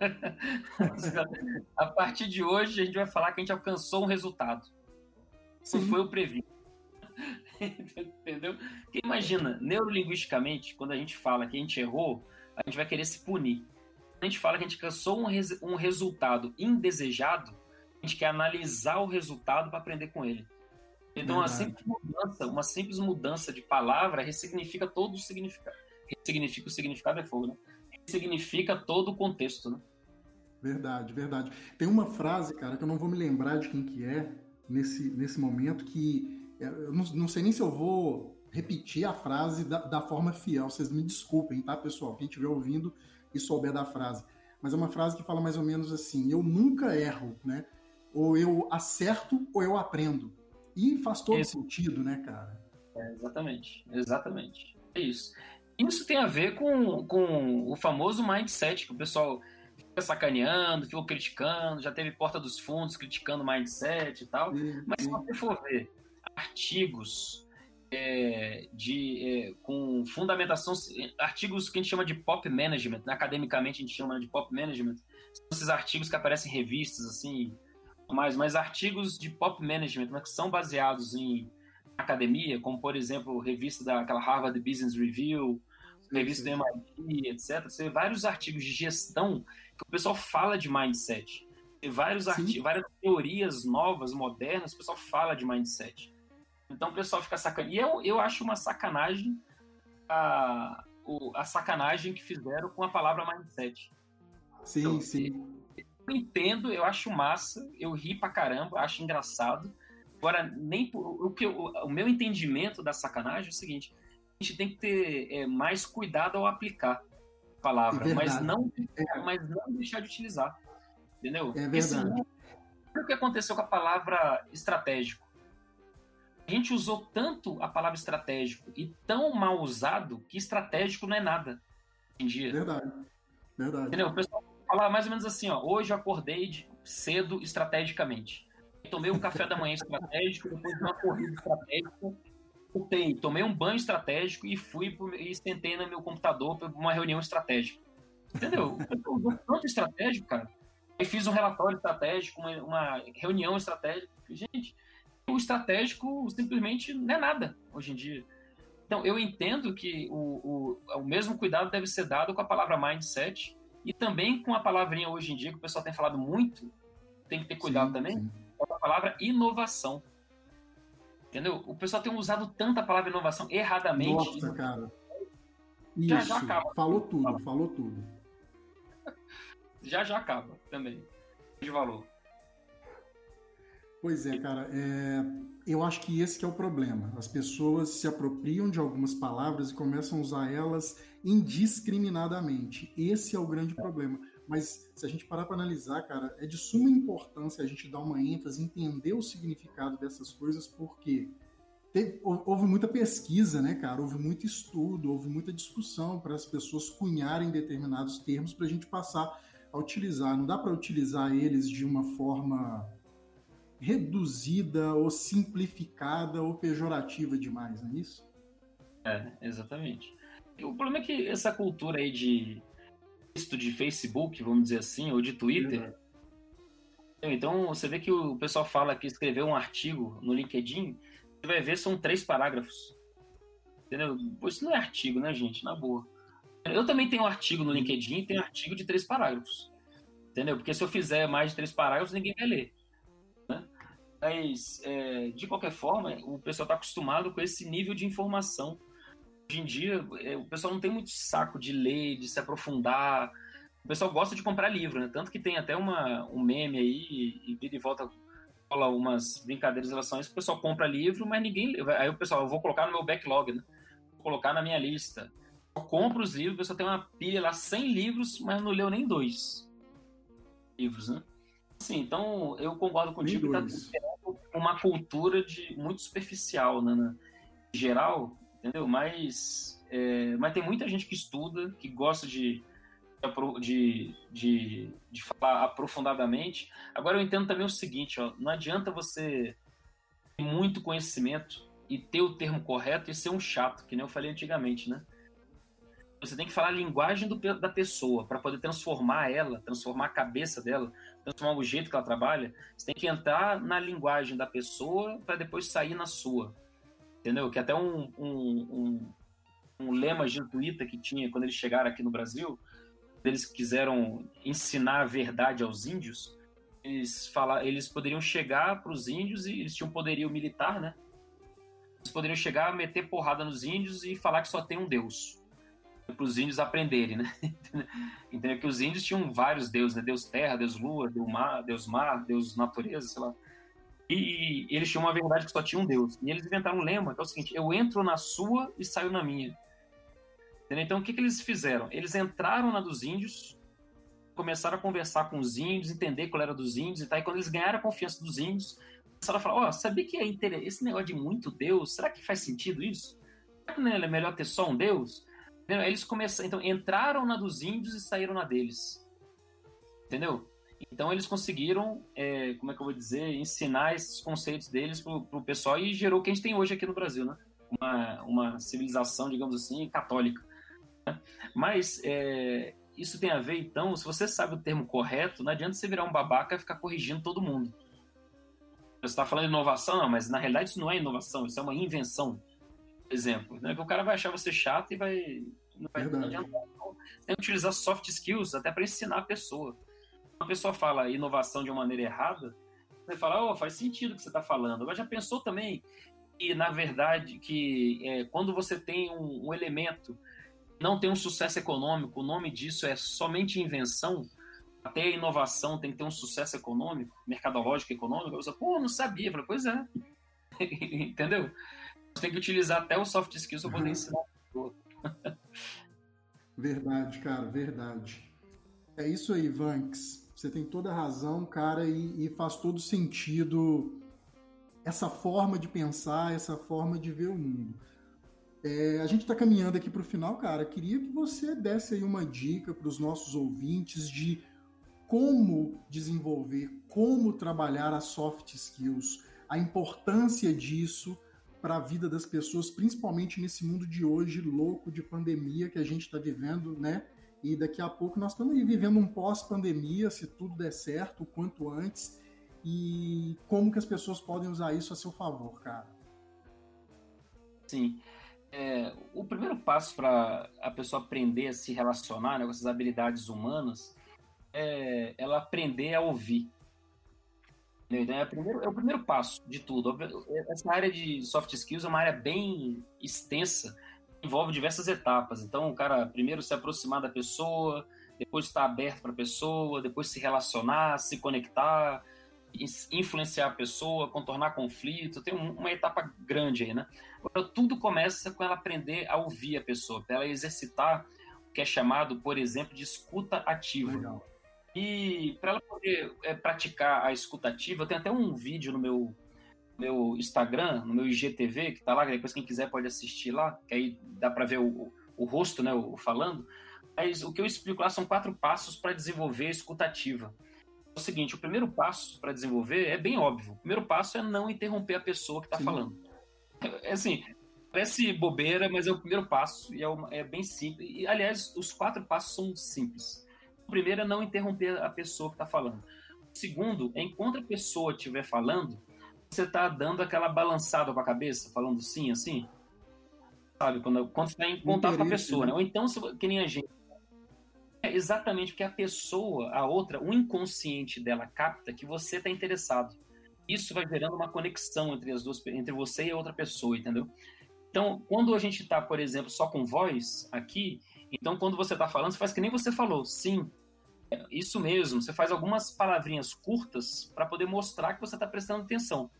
a partir de hoje, a gente vai falar que a gente alcançou um resultado. Isso foi o previsto. Entendeu? Porque imagina, neurolinguisticamente, quando a gente fala que a gente errou, a gente vai querer se punir. Quando a gente fala que a gente alcançou um, res, um resultado indesejado, a gente quer analisar o resultado para aprender com ele. Então, uma simples mudança, uma simples mudança de palavra ressignifica todo o significado. Ressignifica o significado é fogo, né? Ressignifica todo o contexto, né? Verdade, verdade. Tem uma frase, cara, que eu não vou me lembrar de quem que é nesse, nesse momento, que é, eu não, não sei nem se eu vou repetir a frase da, da forma fiel. Vocês me desculpem, tá, pessoal? Quem estiver ouvindo e souber da frase. Mas é uma frase que fala mais ou menos assim: eu nunca erro, né? Ou eu acerto ou eu aprendo. E faz todo Esse... sentido, né, cara? É, exatamente, exatamente. É isso. Isso tem a ver com, com o famoso mindset que o pessoal fica sacaneando, ficou criticando, já teve Porta dos Fundos criticando mindset e tal. Sim, Mas se você for ver artigos é, de, é, com fundamentação, artigos que a gente chama de pop management, né? academicamente a gente chama de pop management, são esses artigos que aparecem em revistas, assim, mais, mas artigos de pop management, né, que são baseados em academia, como por exemplo, revista daquela Harvard Business Review, revista do MIT, etc. Você vê vários artigos de gestão que o pessoal fala de mindset. Tem vários artigos, várias teorias novas, modernas, o pessoal fala de mindset. Então o pessoal fica sacaneando. E eu, eu acho uma sacanagem a, a sacanagem que fizeram com a palavra mindset. Sim, então, sim. Eu entendo, eu acho massa, eu ri pra caramba, acho engraçado. Agora, nem o, que o, o meu entendimento da sacanagem é o seguinte: a gente tem que ter é, mais cuidado ao aplicar a palavra, é mas, não, é. mas não deixar de utilizar. Entendeu? É verdade. o que aconteceu com a palavra estratégico? A gente usou tanto a palavra estratégico e tão mal usado que estratégico não é nada hoje em dia. Verdade. Verdade. Entendeu? O pessoal fala mais ou menos assim, ó. Hoje eu acordei de cedo estrategicamente. Tomei um café da manhã estratégico, depois de uma corrida estratégica, voltei, tomei um banho estratégico e fui pro, e sentei no meu computador para uma reunião estratégica. Entendeu? Eu tanto estratégico, cara. Aí fiz um relatório estratégico, uma, uma reunião estratégica. Gente, o estratégico simplesmente não é nada hoje em dia. Então, eu entendo que o, o, o mesmo cuidado deve ser dado com a palavra mindset e também com a palavrinha hoje em dia, que o pessoal tem falado muito, tem que ter cuidado sim, também, sim. é a palavra inovação. Entendeu? O pessoal tem usado tanta palavra inovação erradamente. Nossa, cara. Isso, já, já acaba. Falou tudo, falou tudo. já já acaba também. De valor. Pois é, cara. É... Eu acho que esse que é o problema. As pessoas se apropriam de algumas palavras e começam a usar elas indiscriminadamente. Esse é o grande problema. Mas se a gente parar para analisar, cara, é de suma importância a gente dar uma ênfase, entender o significado dessas coisas, porque teve, houve muita pesquisa, né, cara? Houve muito estudo, houve muita discussão para as pessoas cunharem determinados termos para a gente passar a utilizar. Não dá para utilizar eles de uma forma reduzida ou simplificada ou pejorativa demais, não é isso? É, exatamente. O problema é que essa cultura aí de texto de Facebook, vamos dizer assim, ou de Twitter. Então, você vê que o pessoal fala que escreveu um artigo no LinkedIn, você vai ver são três parágrafos. Entendeu? Isso não é artigo, né, gente? Na boa. Eu também tenho um artigo no LinkedIn e tenho um artigo de três parágrafos. Entendeu? Porque se eu fizer mais de três parágrafos, ninguém vai ler. Mas, é, de qualquer forma, o pessoal está acostumado com esse nível de informação hoje em dia é, o pessoal não tem muito saco de ler, de se aprofundar. O pessoal gosta de comprar livro, né? Tanto que tem até uma, um meme aí e vira e volta rola umas brincadeiras em relação a isso. O pessoal compra livro, mas ninguém. Aí o pessoal, eu vou colocar no meu backlog, né? Vou colocar na minha lista. Eu compro os livros, o pessoal tem uma pilha lá, 100 livros, mas não leu nem dois livros, né? Sim, então eu concordo contigo que tá uma cultura de muito superficial, né? né? Em geral, entendeu? Mas, é, mas tem muita gente que estuda, que gosta de, de, de, de falar aprofundadamente. Agora eu entendo também o seguinte, ó, não adianta você ter muito conhecimento e ter o termo correto e ser um chato, que nem eu falei antigamente, né? Você tem que falar a linguagem do, da pessoa para poder transformar ela, transformar a cabeça dela, transformar o jeito que ela trabalha. Você tem que entrar na linguagem da pessoa para depois sair na sua entendeu? Que até um, um, um, um lema jesuíta que tinha quando eles chegaram aqui no Brasil, eles quiseram ensinar a verdade aos índios, eles, fala, eles poderiam chegar para os índios e eles tinham poderio militar, né? Eles poderiam chegar, meter porrada nos índios e falar que só tem um Deus. Para os índios aprenderem, né? Entendeu? Que os índios tinham vários deuses, né? Deus terra, Deus lua, Deus mar, Deus, mar, Deus natureza, sei lá. E, eles tinham uma verdade que só tinha um Deus. E eles inventaram um lema que é o seguinte: eu entro na sua e saio na minha. Entendeu? Então o que, que eles fizeram? Eles entraram na dos índios, começaram a conversar com os índios, entender qual era dos índios e tal. E quando eles ganharam a confiança dos índios, começaram a falar: Ó, oh, sabia que é esse negócio de muito Deus? Será que faz sentido isso? Será que não é melhor ter só um Deus? Eles começaram, então entraram na dos índios e saíram na deles. entendeu? Então eles conseguiram, é, como é que eu vou dizer, ensinar esses conceitos deles pro, pro pessoal e gerou o que a gente tem hoje aqui no Brasil, né? Uma, uma civilização, digamos assim, católica. Mas é, isso tem a ver, então, se você sabe o termo correto, não adianta você virar um babaca e ficar corrigindo todo mundo. Você está falando inovação, não, mas na realidade isso não é inovação, isso é uma invenção. Por exemplo, né? o cara vai achar você chato e vai. Não vai adiantar. Então, tem que utilizar soft skills até para ensinar a pessoa. Uma pessoa fala inovação de uma maneira errada, você fala, oh, faz sentido o que você está falando. Mas já pensou também que, na verdade, que é, quando você tem um, um elemento não tem um sucesso econômico, o nome disso é somente invenção, até a inovação tem que ter um sucesso econômico, mercadológico, econômico. Eu pô, não sabia. Eu falei, pois é. Entendeu? Você tem que utilizar até o soft skills para poder uhum. ensinar verdade, cara, verdade. É isso aí, Vanks. Você tem toda a razão, cara, e, e faz todo sentido essa forma de pensar, essa forma de ver o mundo. É, a gente está caminhando aqui para o final, cara. Queria que você desse aí uma dica para os nossos ouvintes de como desenvolver, como trabalhar as soft skills, a importância disso para a vida das pessoas, principalmente nesse mundo de hoje louco de pandemia que a gente está vivendo, né? E daqui a pouco nós estamos vivendo um pós-pandemia, se tudo der certo, o quanto antes. E como que as pessoas podem usar isso a seu favor, cara? Sim. É, o primeiro passo para a pessoa aprender a se relacionar né, com essas habilidades humanas é ela aprender a ouvir. Então, é, primeiro, é o primeiro passo de tudo. Essa área de soft skills é uma área bem extensa, envolve diversas etapas. Então, o cara primeiro se aproximar da pessoa, depois estar aberto para a pessoa, depois se relacionar, se conectar, influenciar a pessoa, contornar conflito, tem uma etapa grande aí, né? Agora, tudo começa com ela aprender a ouvir a pessoa, para ela exercitar o que é chamado, por exemplo, de escuta ativa. Legal. E para ela poder é, praticar a escuta ativa, eu tenho até um vídeo no meu, meu Instagram, no meu IGTV, que tá lá, depois quem quiser pode assistir lá, que aí dá para ver o, o rosto, né, o, o falando. Mas o que eu explico lá são quatro passos para desenvolver a escuta ativa o seguinte: o primeiro passo para desenvolver é bem óbvio. O primeiro passo é não interromper a pessoa que está falando. É assim, parece bobeira, mas é o primeiro passo e é, uma, é, bem simples. E, aliás, os quatro passos são simples. O primeiro é não interromper a pessoa que está falando. O segundo é enquanto a pessoa estiver falando, você está dando aquela balançada com a cabeça, falando sim, assim. Sabe? Quando, quando você está em contato com a pessoa, né? né? Ou então, que nem a gente é exatamente porque a pessoa, a outra, o inconsciente dela capta que você está interessado. Isso vai gerando uma conexão entre as duas, entre você e a outra pessoa, entendeu? Então, quando a gente está, por exemplo, só com voz aqui, então quando você está falando, você faz que nem você falou, sim, é isso mesmo. Você faz algumas palavrinhas curtas para poder mostrar que você está prestando atenção.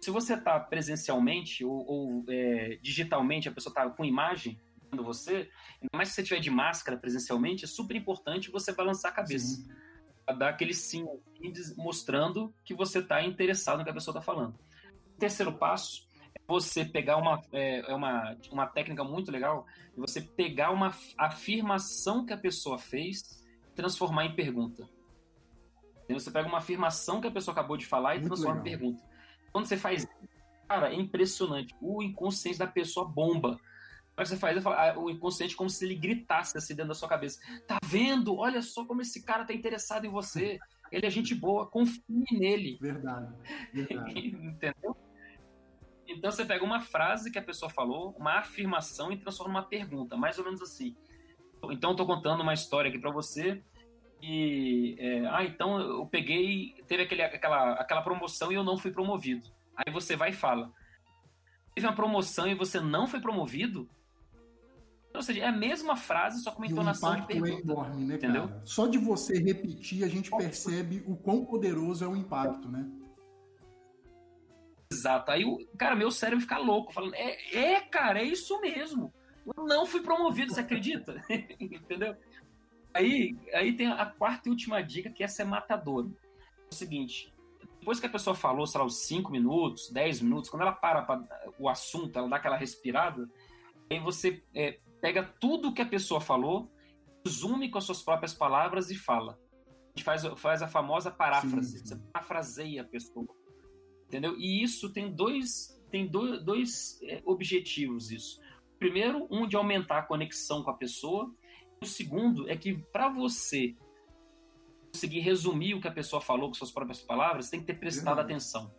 Se você está presencialmente ou, ou é, digitalmente, a pessoa está com imagem, você, ainda mais se você estiver de máscara presencialmente, é super importante você balançar a cabeça. Sim. Dar aquele sim, assim, mostrando que você está interessado no que a pessoa está falando. Terceiro passo você pegar uma, é, é uma, uma técnica muito legal, é você pegar uma afirmação que a pessoa fez e transformar em pergunta. Você pega uma afirmação que a pessoa acabou de falar e muito transforma legal. em pergunta. Quando você faz cara, é impressionante. O inconsciente da pessoa bomba que você faz? Ah, o inconsciente como se ele gritasse assim dentro da sua cabeça. Tá vendo? Olha só como esse cara tá interessado em você. Ele é gente boa, confie nele. Verdade. verdade. Entendeu? Então você pega uma frase que a pessoa falou, uma afirmação e transforma numa pergunta, mais ou menos assim. Então eu tô contando uma história aqui para você e é, ah, então eu peguei, teve aquele, aquela, aquela promoção e eu não fui promovido. Aí você vai e fala: teve uma promoção e você não foi promovido? Ou seja, é a mesma frase, só com uma entonação de pergunta. É enorme, né, entendeu? Cara? Só de você repetir, a gente percebe o quão poderoso é o impacto, né? Exato. Aí, o cara, meu cérebro fica louco, falando, é, é, cara, é isso mesmo. Eu não fui promovido, você acredita? entendeu? Aí, aí tem a quarta e última dica, que essa é matadora. É o seguinte, depois que a pessoa falou, sei lá, os 5 minutos, 10 minutos, quando ela para pra, o assunto, ela dá aquela respirada, aí você é, pega tudo que a pessoa falou, resume com as suas próprias palavras e fala. gente faz, faz a famosa paráfrase. Sim. Você parafraseia a pessoa. Entendeu? E isso tem dois, tem dois, dois é, objetivos isso. Primeiro, um de aumentar a conexão com a pessoa. O segundo é que para você conseguir resumir o que a pessoa falou com suas próprias palavras, você tem que ter prestado atenção.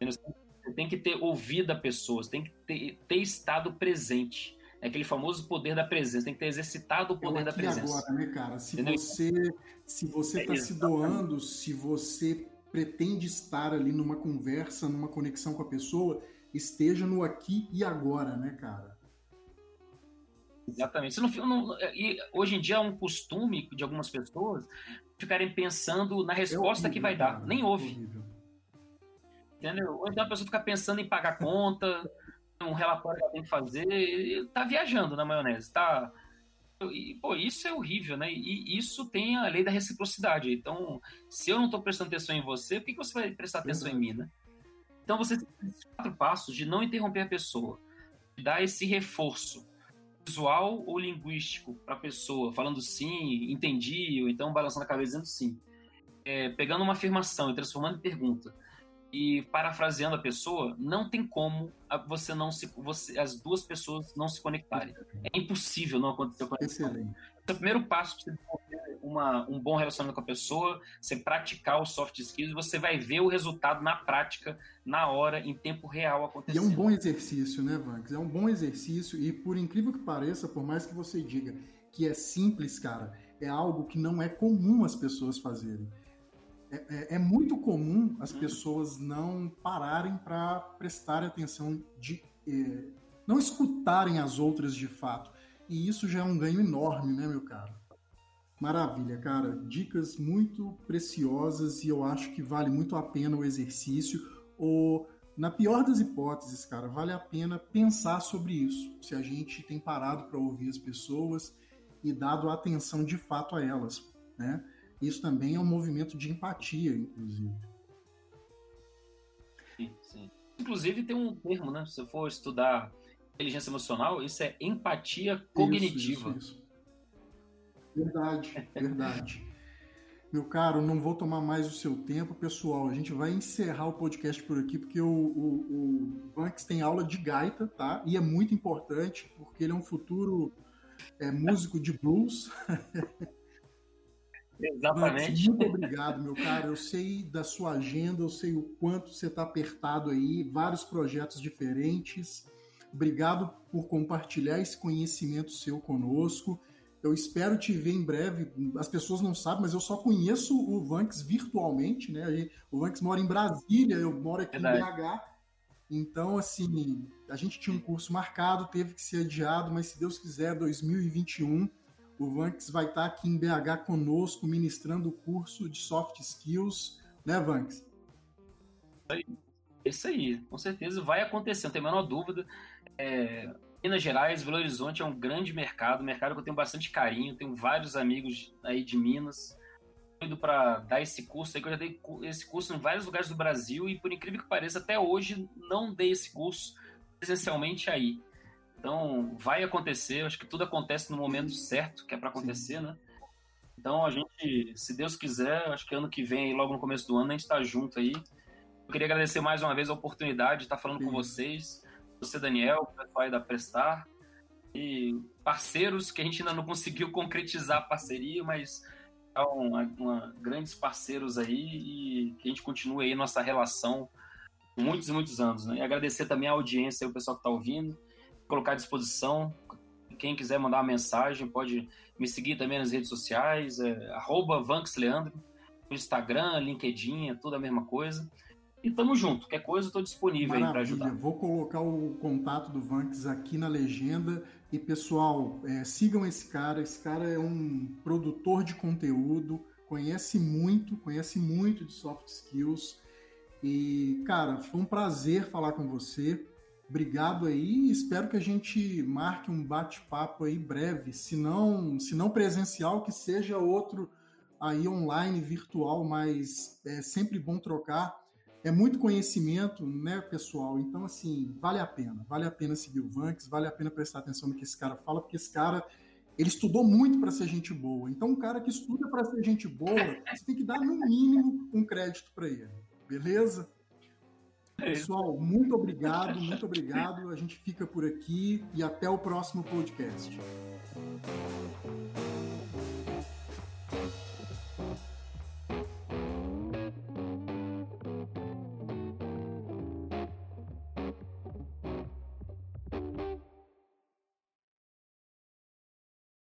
Você tem que ter ouvido a pessoa, você tem que ter, ter estado presente. É aquele famoso poder da presença, tem que ter exercitado o poder da presença. agora, né, cara? Se Entendeu? você se você está é se doando, se você pretende estar ali numa conversa, numa conexão com a pessoa, esteja no aqui e agora, né, cara? Exatamente. Você não, não, e hoje em dia é um costume de algumas pessoas ficarem pensando na resposta é horrível, que vai dar. Cara, Nem ouve. Entendeu? Ou então a pessoa fica pensando em pagar conta, um relatório que tem que fazer, tá viajando na maionese, tá. E, pô, isso é horrível, né? E isso tem a lei da reciprocidade. Então, se eu não estou prestando atenção em você, por que, que você vai prestar atenção em mim, né? Então, você tem esses quatro passos de não interromper a pessoa, de dar esse reforço visual ou linguístico para a pessoa, falando sim, entendi, ou então balançando a cabeça dizendo sim. É, pegando uma afirmação e transformando em pergunta e parafraseando a pessoa, não tem como você não se você as duas pessoas não se conectarem. É impossível não acontecer conexão. Excelente. Então, o primeiro passo para você desenvolver uma, um bom relacionamento com a pessoa, você praticar os soft skills, você vai ver o resultado na prática, na hora, em tempo real acontecendo. E é um bom exercício, né, Vanks? É um bom exercício e por incrível que pareça, por mais que você diga que é simples, cara, é algo que não é comum as pessoas fazerem. É, é, é, muito comum as pessoas não pararem para prestar atenção de é, não escutarem as outras de fato. E isso já é um ganho enorme, né, meu caro? Maravilha, cara. Dicas muito preciosas e eu acho que vale muito a pena o exercício. Ou, na pior das hipóteses, cara, vale a pena pensar sobre isso. Se a gente tem parado para ouvir as pessoas e dado atenção de fato a elas, né? Isso também é um movimento de empatia, inclusive. Sim, sim. Inclusive tem um termo, né? Se você for estudar inteligência emocional, isso é empatia cognitiva. Isso, isso, isso. Verdade, verdade. Meu caro, não vou tomar mais o seu tempo, pessoal. A gente vai encerrar o podcast por aqui, porque o, o, o Vanks tem aula de gaita, tá? E é muito importante, porque ele é um futuro é, músico de blues. Exatamente. muito obrigado, meu caro. Eu sei da sua agenda, eu sei o quanto você está apertado aí, vários projetos diferentes. Obrigado por compartilhar esse conhecimento seu conosco. Eu espero te ver em breve. As pessoas não sabem, mas eu só conheço o Vanks virtualmente, né? O Vanks mora em Brasília, eu moro aqui Verdade. em BH. Então, assim, a gente tinha um curso marcado, teve que ser adiado, mas se Deus quiser, 2021 o Vanks vai estar aqui em BH conosco, ministrando o curso de soft skills, né, Vanks? Isso aí, com certeza vai acontecer, não tem a menor dúvida. É, Minas Gerais, Belo Horizonte é um grande mercado, mercado que eu tenho bastante carinho, tenho vários amigos aí de Minas. Indo para dar esse curso aí, que eu já dei esse curso em vários lugares do Brasil e, por incrível que pareça, até hoje não dei esse curso presencialmente aí. Então, vai acontecer, acho que tudo acontece no momento certo, que é para acontecer, Sim. né? Então, a gente, se Deus quiser, acho que ano que vem, logo no começo do ano, a gente está junto aí. Eu queria agradecer mais uma vez a oportunidade de estar falando Sim. com vocês, você, Daniel, o pessoal aí da Prestar, e parceiros que a gente ainda não conseguiu concretizar a parceria, mas são uma, uma, grandes parceiros aí e que a gente continue aí nossa relação muitos e muitos anos. Né? E agradecer também a audiência, o pessoal que está ouvindo colocar à disposição. Quem quiser mandar uma mensagem, pode me seguir também nas redes sociais, é, arroba VanksLeandro, no Instagram, LinkedIn, é tudo a mesma coisa. E tamo junto, qualquer coisa eu tô disponível Maravilha. aí para ajudar. Vou colocar o contato do Vanks aqui na legenda. E pessoal, é, sigam esse cara. Esse cara é um produtor de conteúdo, conhece muito, conhece muito de soft skills. E, cara, foi um prazer falar com você. Obrigado aí, espero que a gente marque um bate-papo aí breve, se não, se não presencial, que seja outro aí online, virtual, mas é sempre bom trocar. É muito conhecimento, né, pessoal? Então, assim, vale a pena. Vale a pena seguir o Vanks, vale a pena prestar atenção no que esse cara fala, porque esse cara, Ele estudou muito para ser gente boa. Então, um cara que estuda para ser gente boa, você tem que dar no mínimo um crédito para ele. Beleza? É Pessoal, muito obrigado, muito obrigado. A gente fica por aqui e até o próximo podcast.